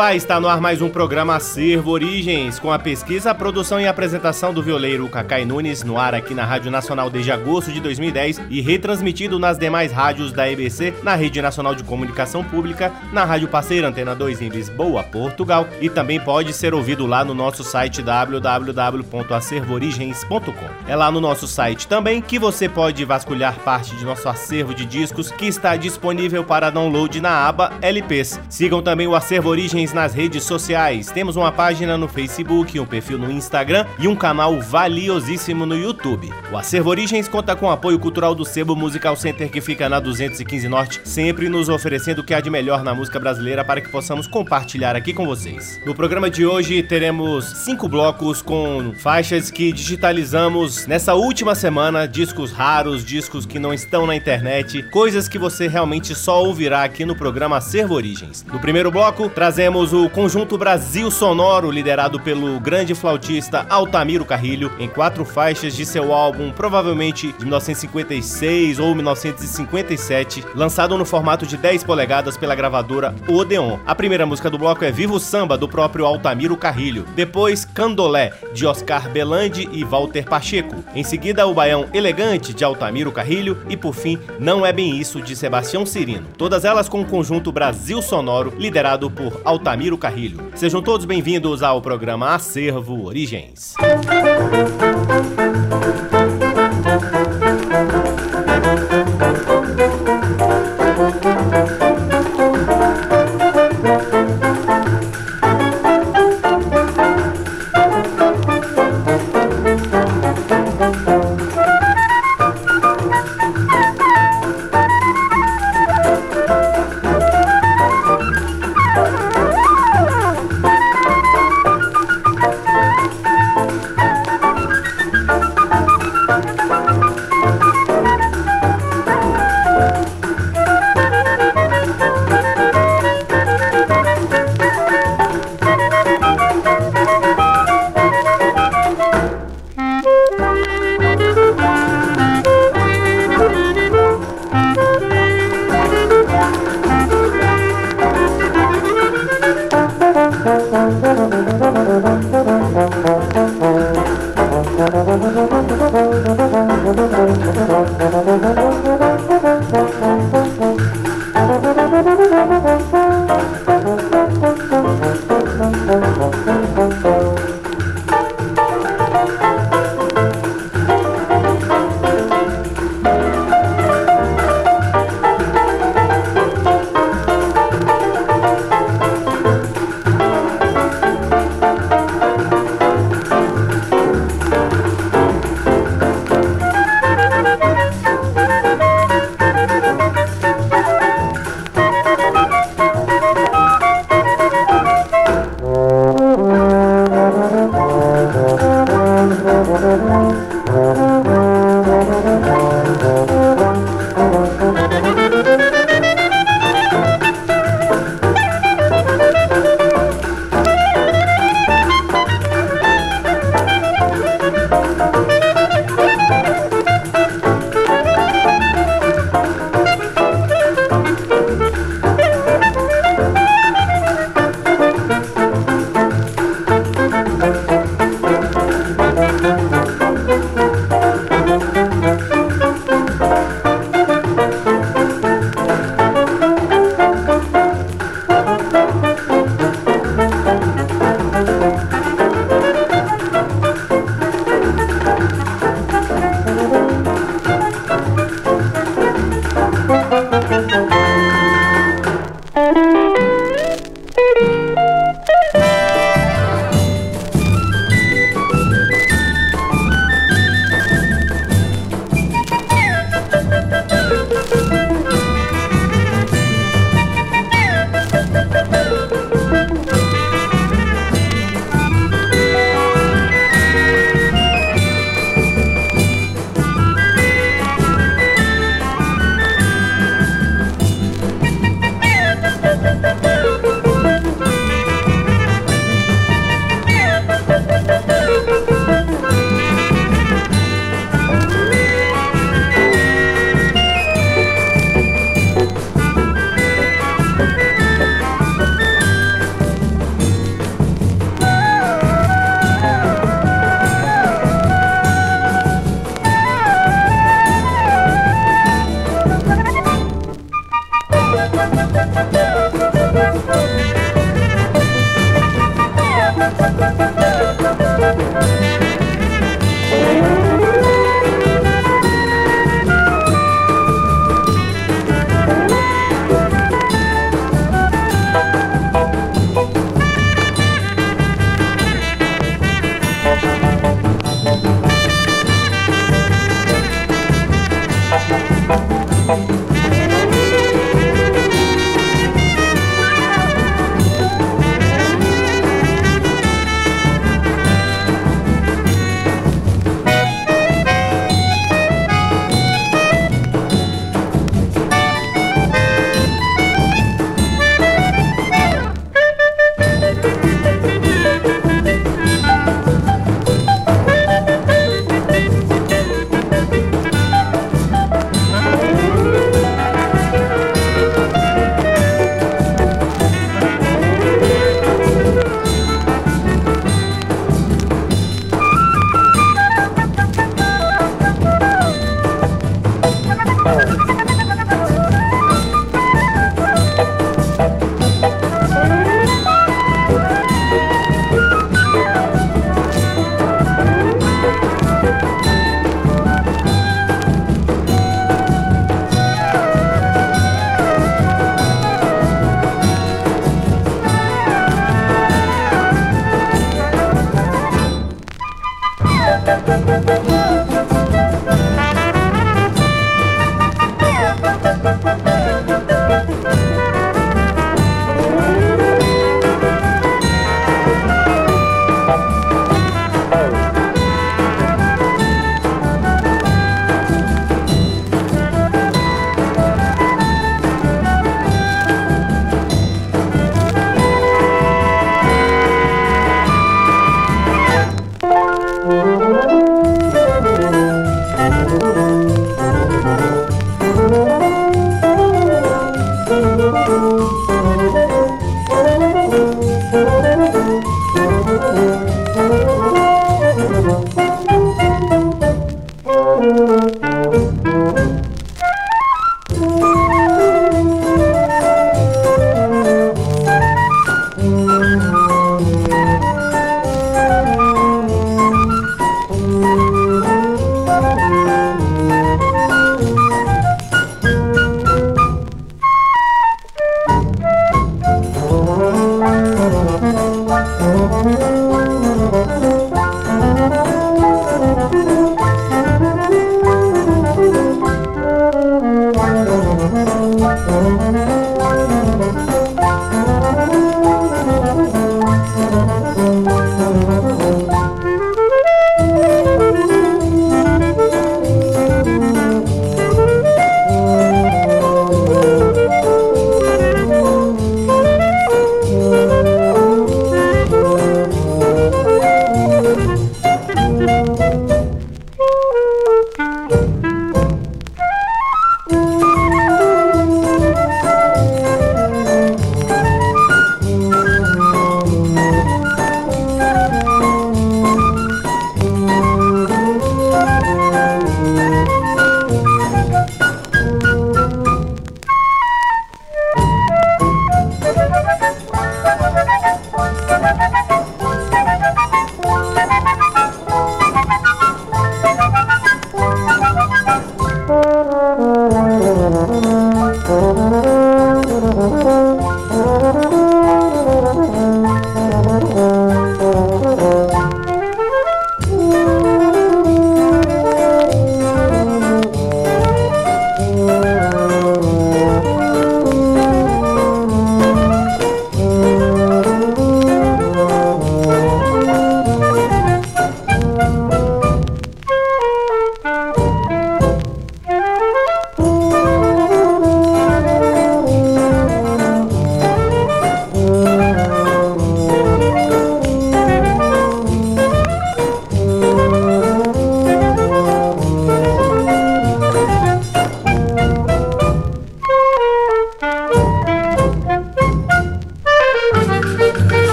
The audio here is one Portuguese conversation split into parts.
Olá, está no ar mais um programa Acervo Origens, com a pesquisa, a produção e a apresentação do violeiro Cacai Nunes, no ar aqui na Rádio Nacional desde agosto de 2010 e retransmitido nas demais rádios da EBC, na Rede Nacional de Comunicação Pública, na Rádio Parceira Antena 2 em Lisboa, Portugal, e também pode ser ouvido lá no nosso site www.acervoorigens.com. É lá no nosso site também que você pode vasculhar parte de nosso acervo de discos que está disponível para download na aba LPs. Sigam também o Acervo Origens nas redes sociais. Temos uma página no Facebook, um perfil no Instagram e um canal valiosíssimo no YouTube. O Acervo Origens conta com o apoio cultural do Sebo Musical Center que fica na 215 Norte, sempre nos oferecendo o que há de melhor na música brasileira para que possamos compartilhar aqui com vocês. No programa de hoje teremos cinco blocos com faixas que digitalizamos nessa última semana, discos raros, discos que não estão na internet, coisas que você realmente só ouvirá aqui no programa Acervo Origens. No primeiro bloco, trazemos temos o conjunto Brasil Sonoro, liderado pelo grande flautista Altamiro Carrilho, em quatro faixas de seu álbum, provavelmente de 1956 ou 1957, lançado no formato de 10 polegadas pela gravadora Odeon. A primeira música do bloco é Vivo Samba, do próprio Altamiro Carrilho. Depois, Candolé, de Oscar Belandi e Walter Pacheco. Em seguida, o Baião Elegante, de Altamiro Carrilho. E por fim, Não É Bem Isso, de Sebastião Cirino. Todas elas com o conjunto Brasil Sonoro, liderado por Altamiro Altamiro Carrilho. Sejam todos bem-vindos ao programa Acervo Origens.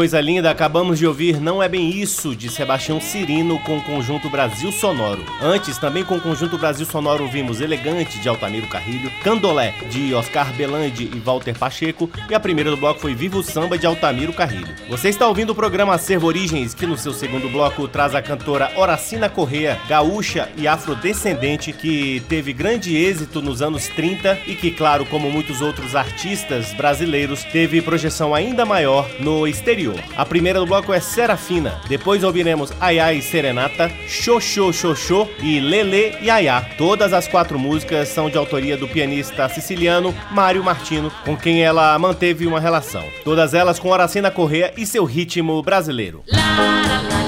Coisa linda, acabamos de ouvir Não É Bem Isso, de Sebastião Cirino com o conjunto Brasil Sonoro. Antes, também com o conjunto Brasil Sonoro, ouvimos Elegante, de Altamiro Carrilho, Candolé, de Oscar Belandi e Walter Pacheco, e a primeira do bloco foi Vivo Samba, de Altamiro Carrilho. Você está ouvindo o programa Acervo Origens, que no seu segundo bloco traz a cantora Horacina Correa, gaúcha e afrodescendente, que teve grande êxito nos anos 30 e que, claro, como muitos outros artistas brasileiros, teve projeção ainda maior no exterior. A primeira do bloco é Serafina, depois ouviremos Ai Ai Serenata, Xoxô Xoxô e Lele e Ayá. Todas as quatro músicas são de autoria do pianista siciliano Mário Martino, com quem ela manteve uma relação. Todas elas com Horacina Correa e seu ritmo brasileiro. La, la, la,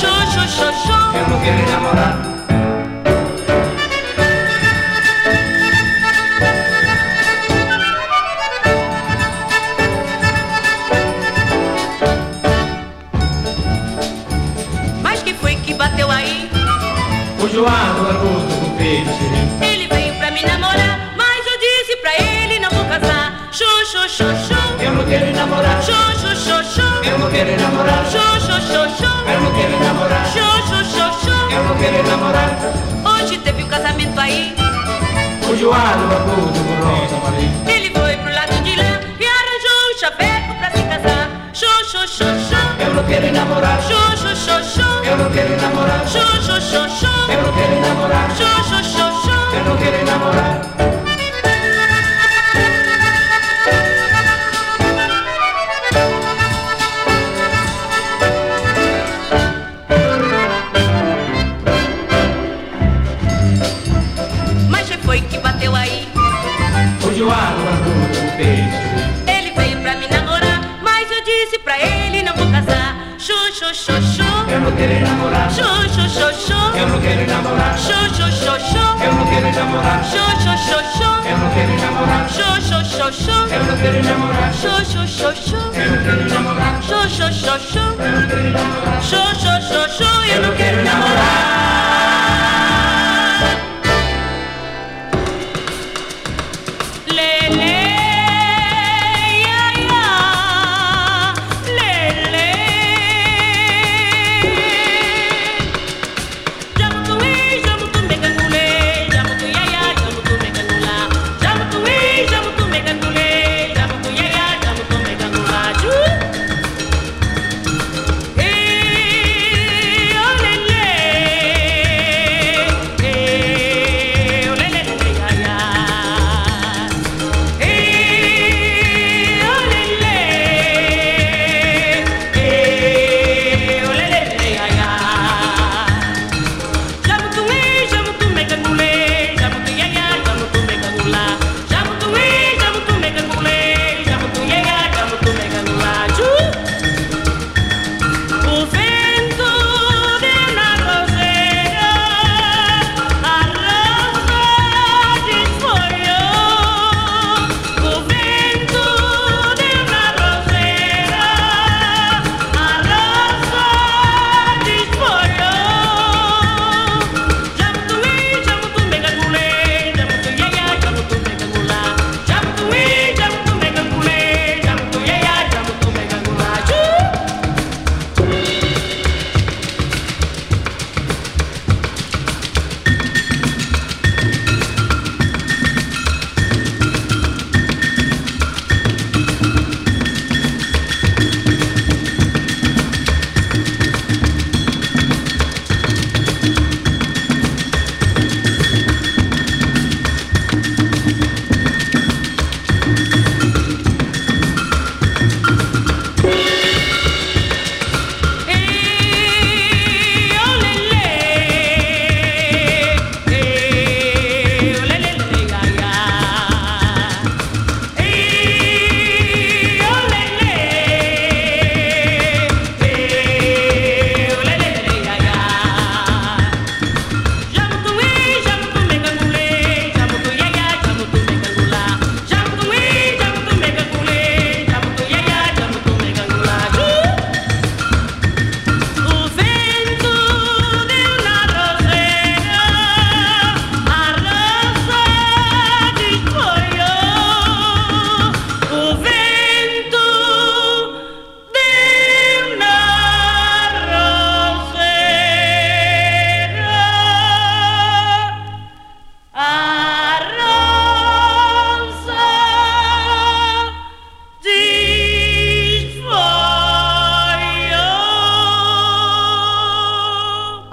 yo, yo, yo, no quiere enamorar. querer namorar. Teve um casamento aí? O Joado, Babudo, Rosa, Maria. Ele foi pro lado de lá e arranjou um chapéu pra se casar. Xô, xô, xô, xô. Eu não quero namorar. Xô, xô, xô, xô. Eu não quero namorar. Xô, xô, xô, xô. Eu não quero namorar. Xô, xô, xô, xô. Eu não quero namorar. quero enamorar. Xô, xô, xô, xô. Eu não quero namorar. Xô, xô, xô, xô. Eu não quero namorar. Xô, xô, xô, xô. Eu não quero namorar. Xô, xô, xô, xô. Eu não quero namorar. Xô, xô, xô, xô. Eu não quero namorar. Xô, xô, xô, xô. Eu não quero namorar. Xô, xô, xô, xô. Eu não quero namorar.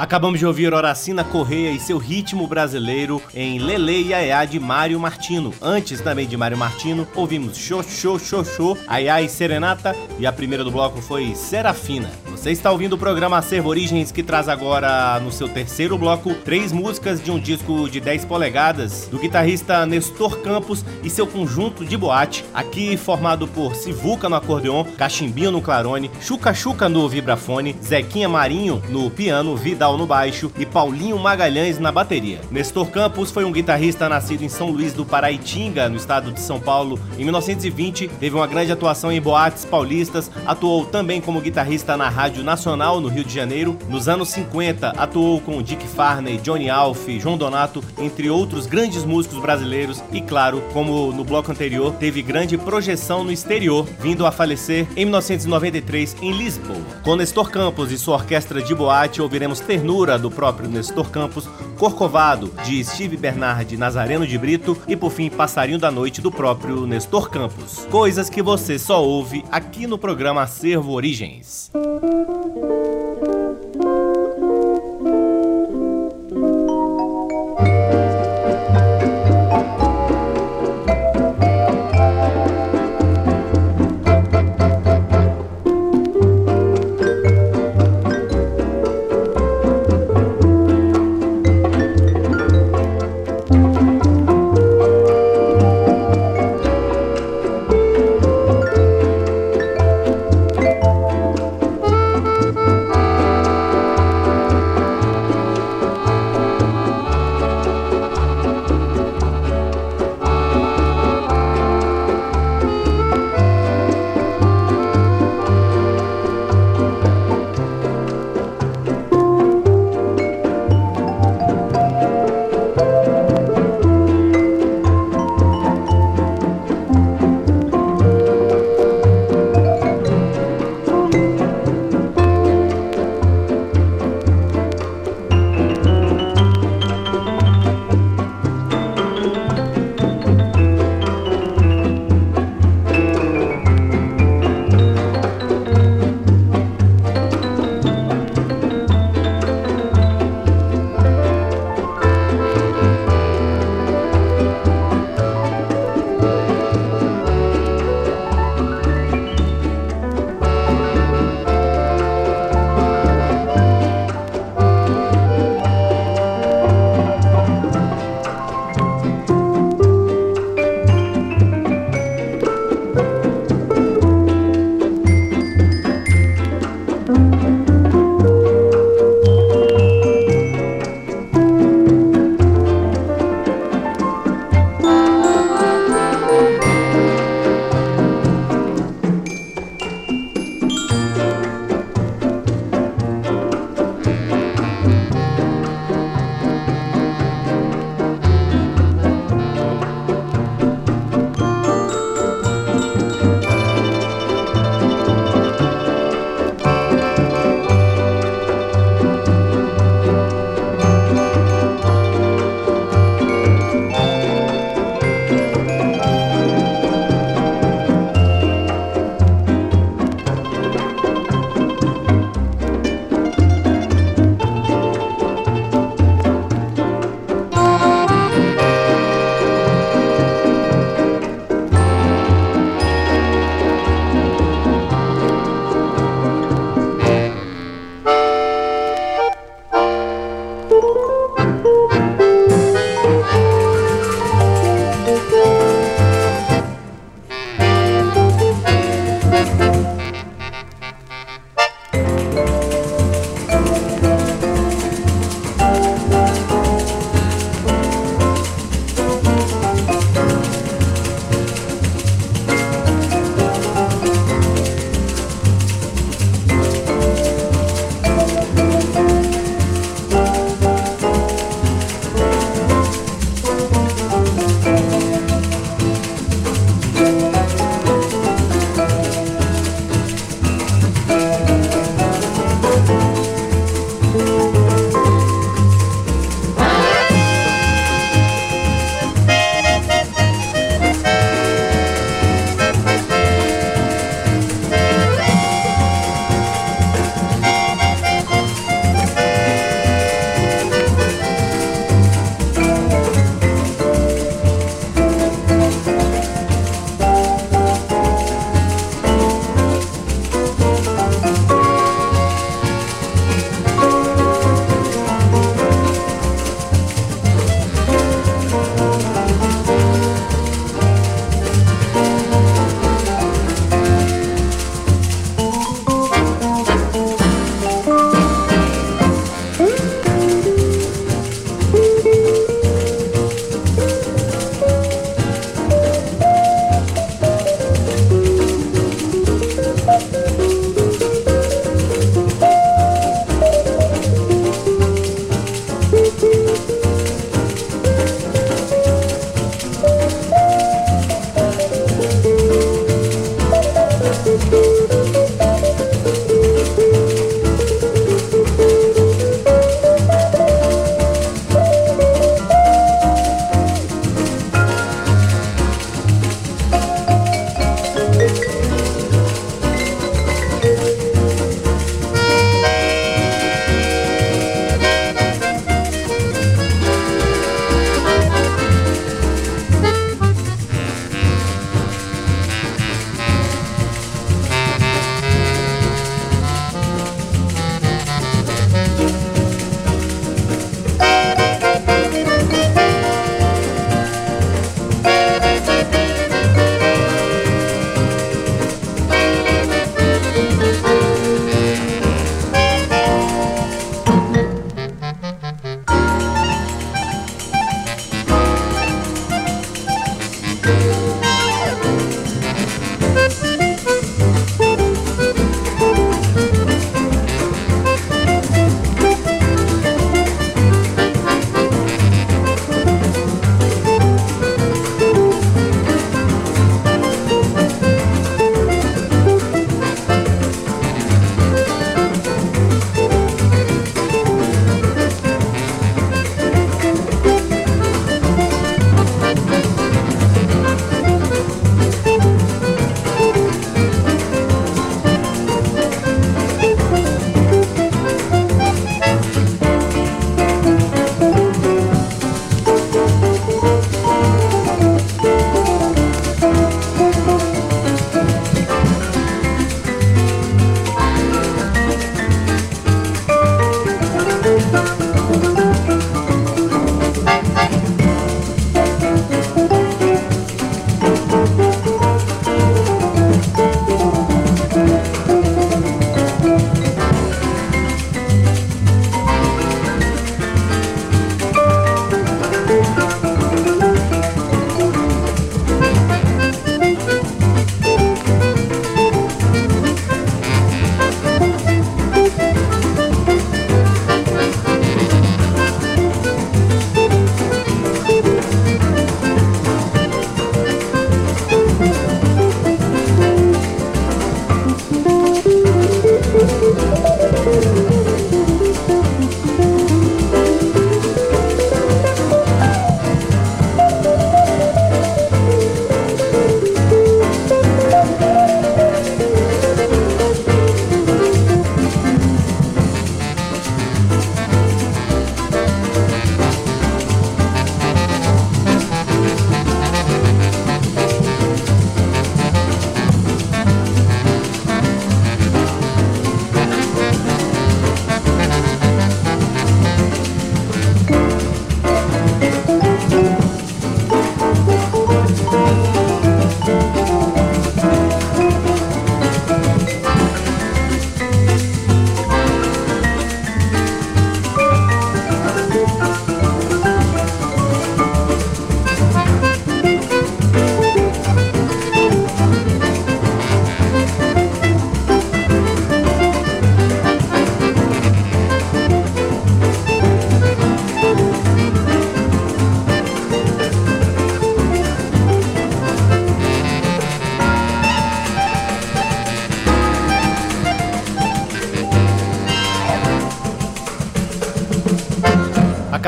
Acabamos de ouvir Horacina Correia e seu ritmo brasileiro em Lele e Aiá de Mário Martino. Antes também de Mário Martino, ouvimos Xô Xô Xô Xô, Aiá e Serenata e a primeira do bloco foi Serafina. Você está ouvindo o programa Acervo Origens que traz agora no seu terceiro bloco três músicas de um disco de 10 polegadas do guitarrista Nestor Campos e seu conjunto de boate, aqui formado por Sivuca no acordeon, Cachimbinho no clarone, Chuca Chuca no vibrafone, Zequinha Marinho no piano, Vidal No baixo e Paulinho Magalhães na bateria. Nestor Campos foi um guitarrista nascido em São Luís do Paraitinga, no estado de São Paulo, em 1920. Teve uma grande atuação em boates paulistas, atuou também como guitarrista na Rádio Nacional no Rio de Janeiro. Nos anos 50, atuou com Dick Farney, Johnny Alf, João Donato, entre outros grandes músicos brasileiros e, claro, como no bloco anterior, teve grande projeção no exterior, vindo a falecer em 1993 em Lisboa. Com Nestor Campos e sua orquestra de boate, ouviremos Ternura, do próprio Nestor Campos, Corcovado, de Steve Bernard Nazareno de Brito e, por fim, Passarinho da Noite, do próprio Nestor Campos. Coisas que você só ouve aqui no programa Acervo Origens.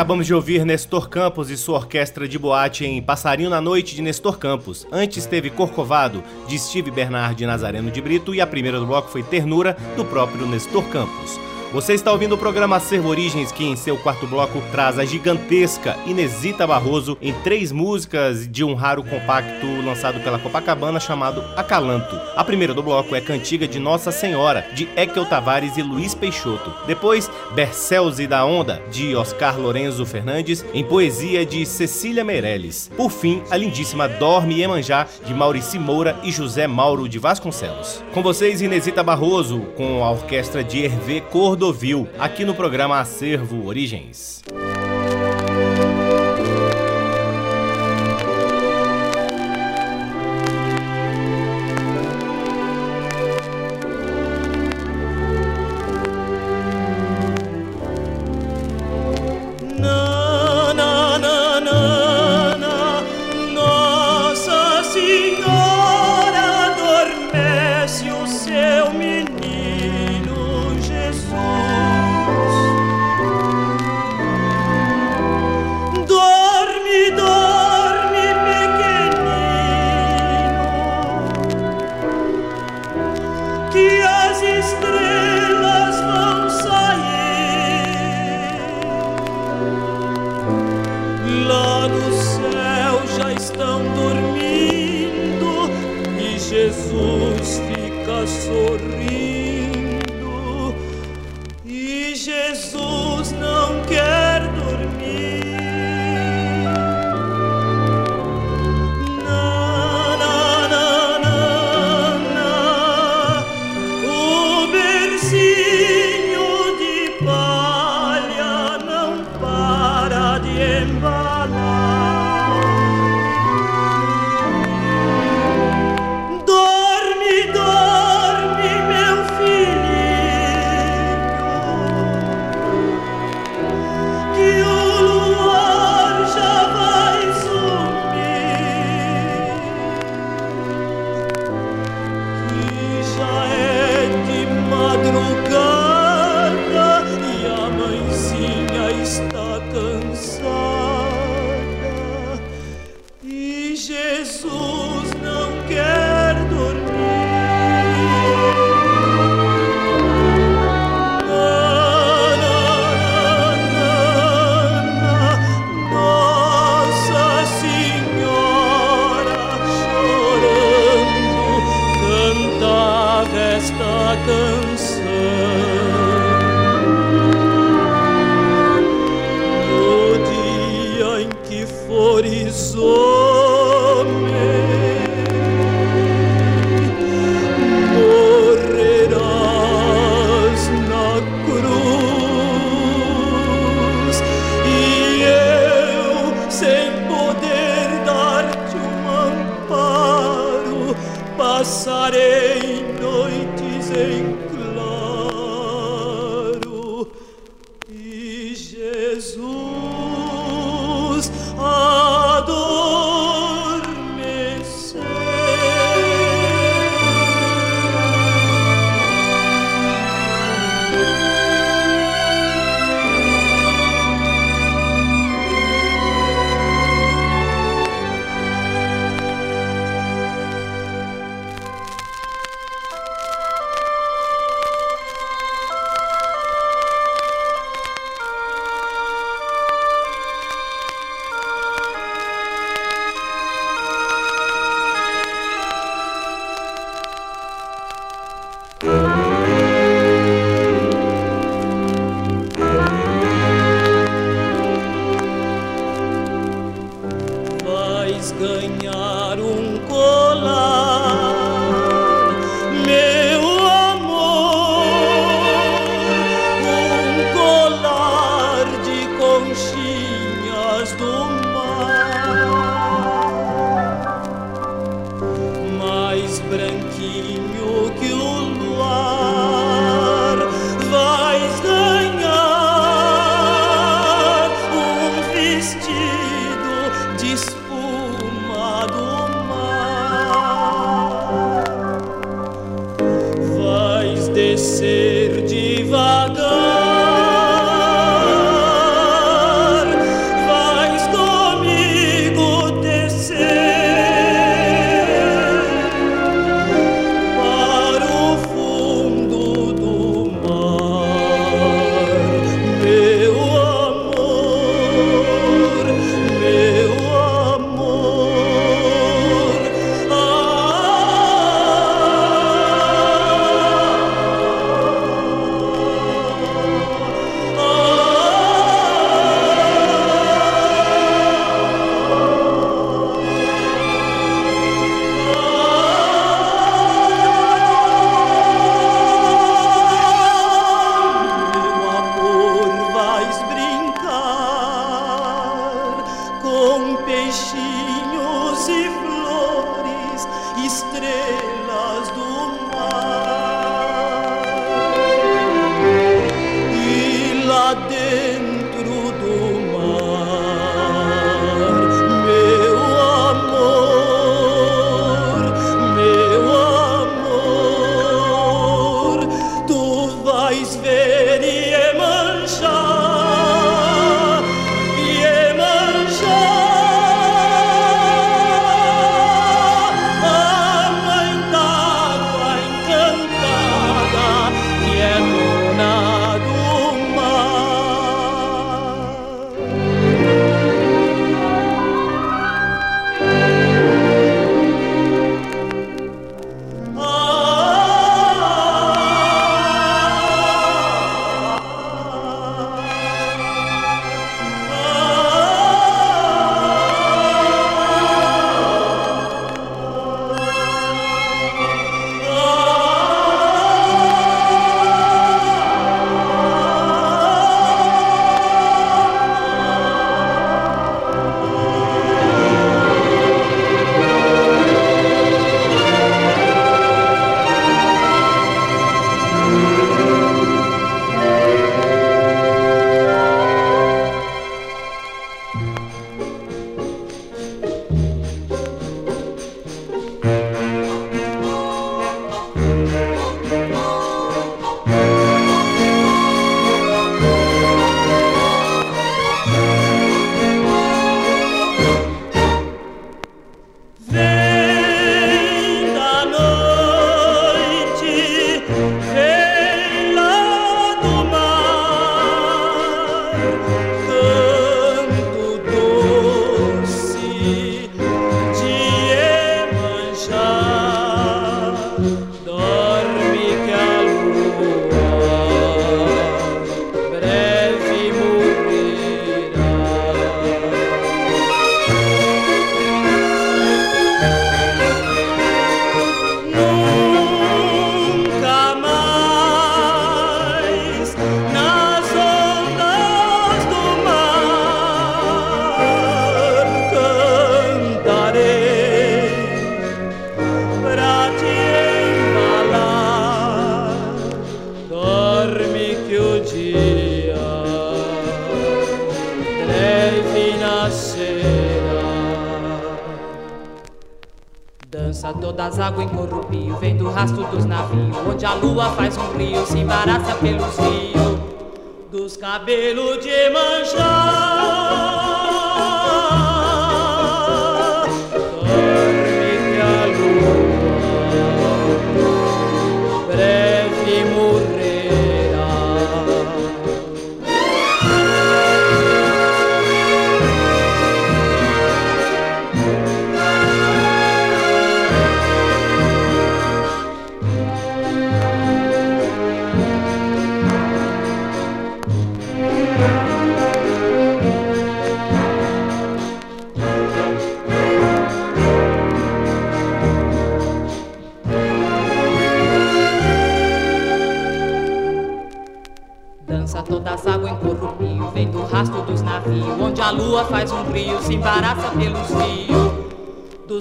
Acabamos de ouvir Nestor Campos e sua orquestra de boate em Passarinho na Noite de Nestor Campos. Antes teve Corcovado, de Steve Bernard Nazareno de Brito, e a primeira do bloco foi Ternura, do próprio Nestor Campos. Você está ouvindo o programa Acervo Origens, que em seu quarto bloco traz a gigantesca Inesita Barroso em três músicas de um raro compacto lançado pela Copacabana chamado Acalanto. A primeira do bloco é Cantiga de Nossa Senhora, de Ekel Tavares e Luiz Peixoto. Depois, Bercelze da Onda, de Oscar Lorenzo Fernandes, em poesia de Cecília Meirelles. Por fim, a lindíssima Dorme Iemanjá, de Maurici Moura e José Mauro de Vasconcelos. Com vocês, Inesita Barroso, com a orquestra de Hervé Cordo Cordovil, aqui no programa Acervo Origens.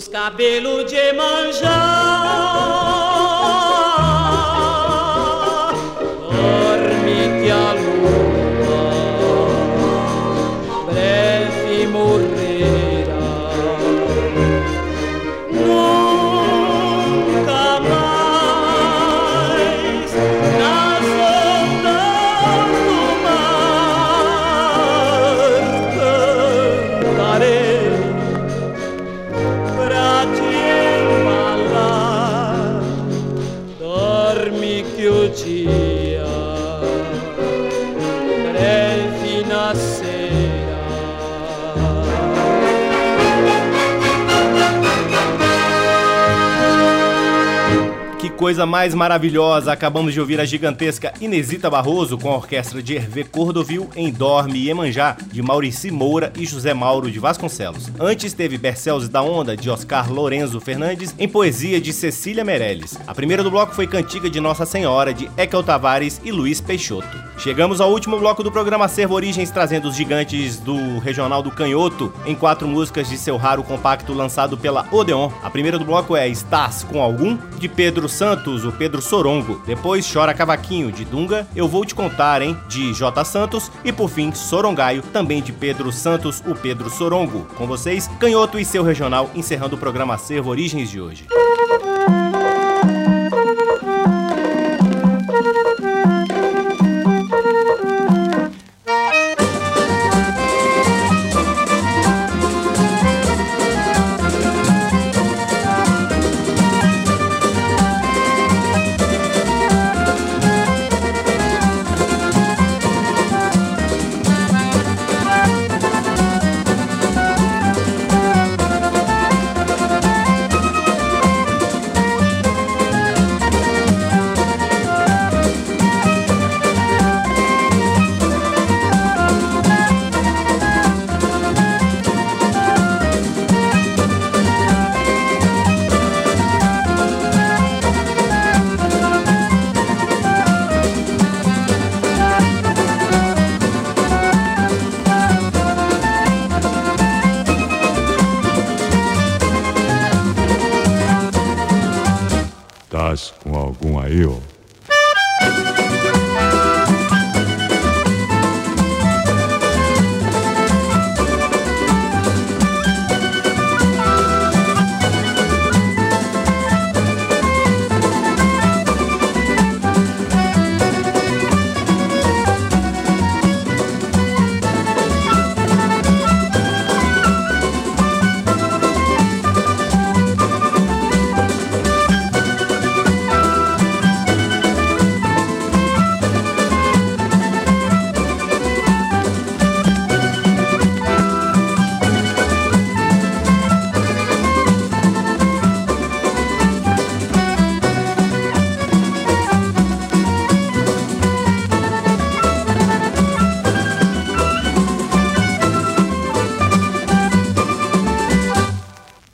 Cabelo de manjar. Coisa mais maravilhosa! Acabamos de ouvir a gigantesca Inesita Barroso com a orquestra de Hervé Cordovil em Dorme e Emanjá, de Maurici Moura e José Mauro de Vasconcelos. Antes teve Bercelos da Onda, de Oscar Lorenzo Fernandes, em poesia de Cecília Meirelles. A primeira do bloco foi Cantiga de Nossa Senhora, de Ekel Tavares e Luiz Peixoto. Chegamos ao último bloco do programa Servo Origens, trazendo os gigantes do Regional do Canhoto em quatro músicas de seu raro compacto lançado pela Odeon. A primeira do bloco é Estás com Algum, de Pedro Santos Santos, o Pedro Sorongo. Depois Chora Cavaquinho, de Dunga, Eu Vou Te Contar, hein, de J. Santos. E por fim, Sorongaio, também de Pedro Santos, o Pedro Sorongo. Com vocês, Canhoto e seu regional, encerrando o programa Acervo Origens de hoje.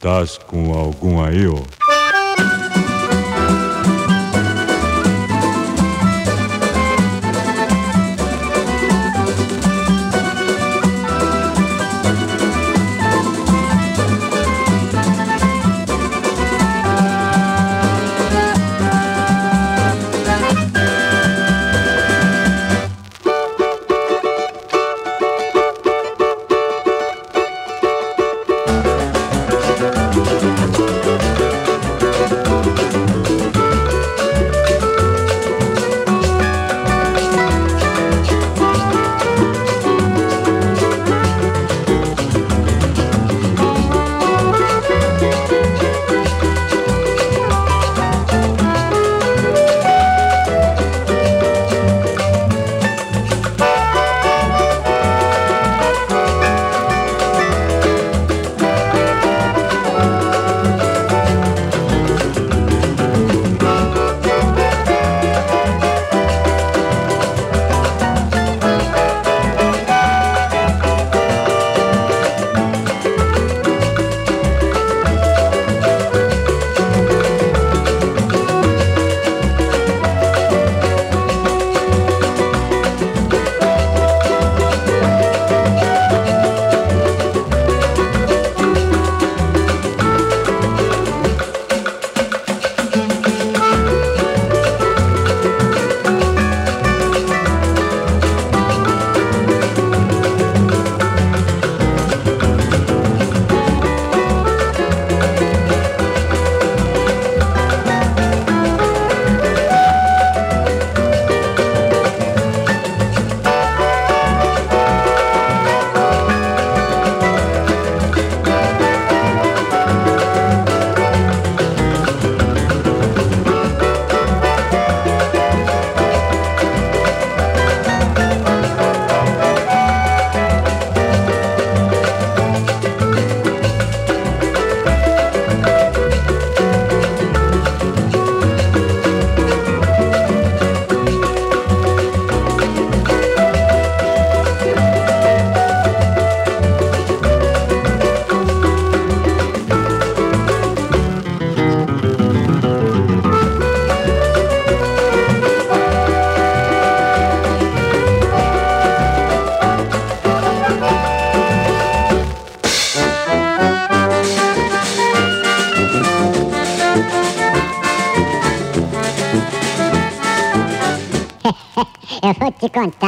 Tás com algum aí, ó? Contar,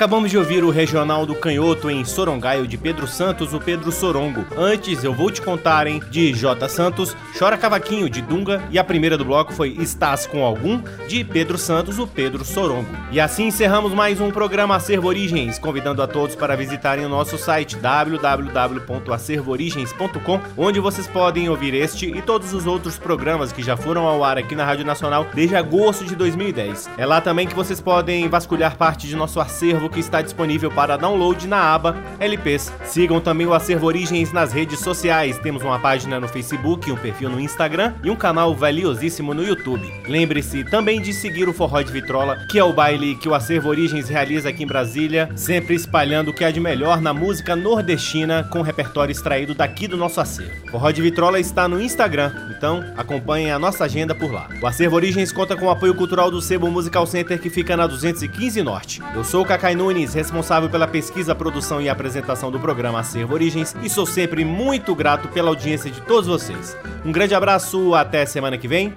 Acabamos de ouvir o Regional do Canhoto em Sorongaio de Pedro Santos, o Pedro Sorongo. Antes eu vou te contar, hein, de J. Santos, Chora Cavaquinho de Dunga e a primeira do bloco foi Estás com Algum de Pedro Santos, o Pedro Sorongo. E assim encerramos mais um programa Acervo Origens, convidando a todos para visitarem o nosso site www.acervoorigens.com, onde vocês podem ouvir este e todos os outros programas que já foram ao ar aqui na Rádio Nacional desde agosto de 2010. É lá também que vocês podem vasculhar parte de nosso acervo que está disponível para download na aba LPs. Sigam também o Acervo Origens nas redes sociais. Temos uma página no Facebook, um perfil no Instagram e um canal valiosíssimo no YouTube. Lembre-se também de seguir o Forró de Vitrola, que é o baile que o Acervo Origens realiza aqui em Brasília, sempre espalhando o que há de melhor na música nordestina com repertório extraído daqui do nosso acervo. Forró de Vitrola está no Instagram, então acompanhem a nossa agenda por lá. O Acervo Origens conta com o apoio cultural do Sebo Musical Center que fica na 215 Norte. Eu sou o Cacai Nunes, responsável pela pesquisa, produção e apresentação do programa Acervo Origens e sou sempre muito grato pela audiência de todos vocês. Um grande abraço, até semana que vem.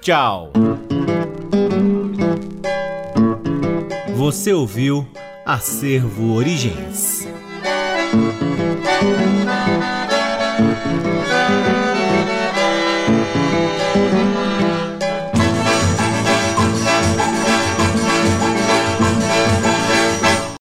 Tchau. Você ouviu Acervo Origens.